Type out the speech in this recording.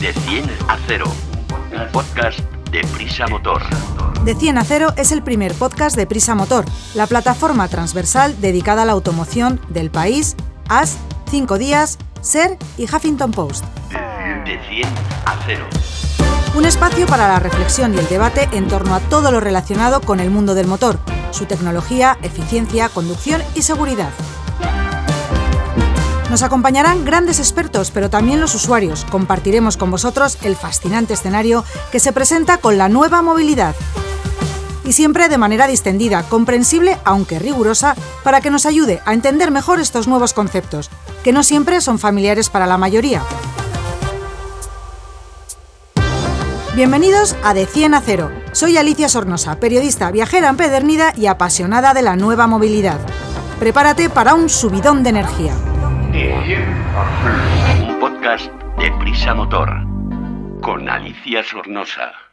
De 100 a 0, un podcast de Prisa Motor. De 100 a 0 es el primer podcast de Prisa Motor, la plataforma transversal dedicada a la automoción del país, AS, 5 días, SER y Huffington Post. De 100 a 0. Un espacio para la reflexión y el debate en torno a todo lo relacionado con el mundo del motor, su tecnología, eficiencia, conducción y seguridad. Nos acompañarán grandes expertos, pero también los usuarios. Compartiremos con vosotros el fascinante escenario que se presenta con la nueva movilidad. Y siempre de manera distendida, comprensible aunque rigurosa, para que nos ayude a entender mejor estos nuevos conceptos, que no siempre son familiares para la mayoría. Bienvenidos a De 100 a 0. Soy Alicia Sornosa, periodista viajera empedernida y apasionada de la nueva movilidad. Prepárate para un subidón de energía. Un podcast de Prisa Motor. Con Alicia Sornosa.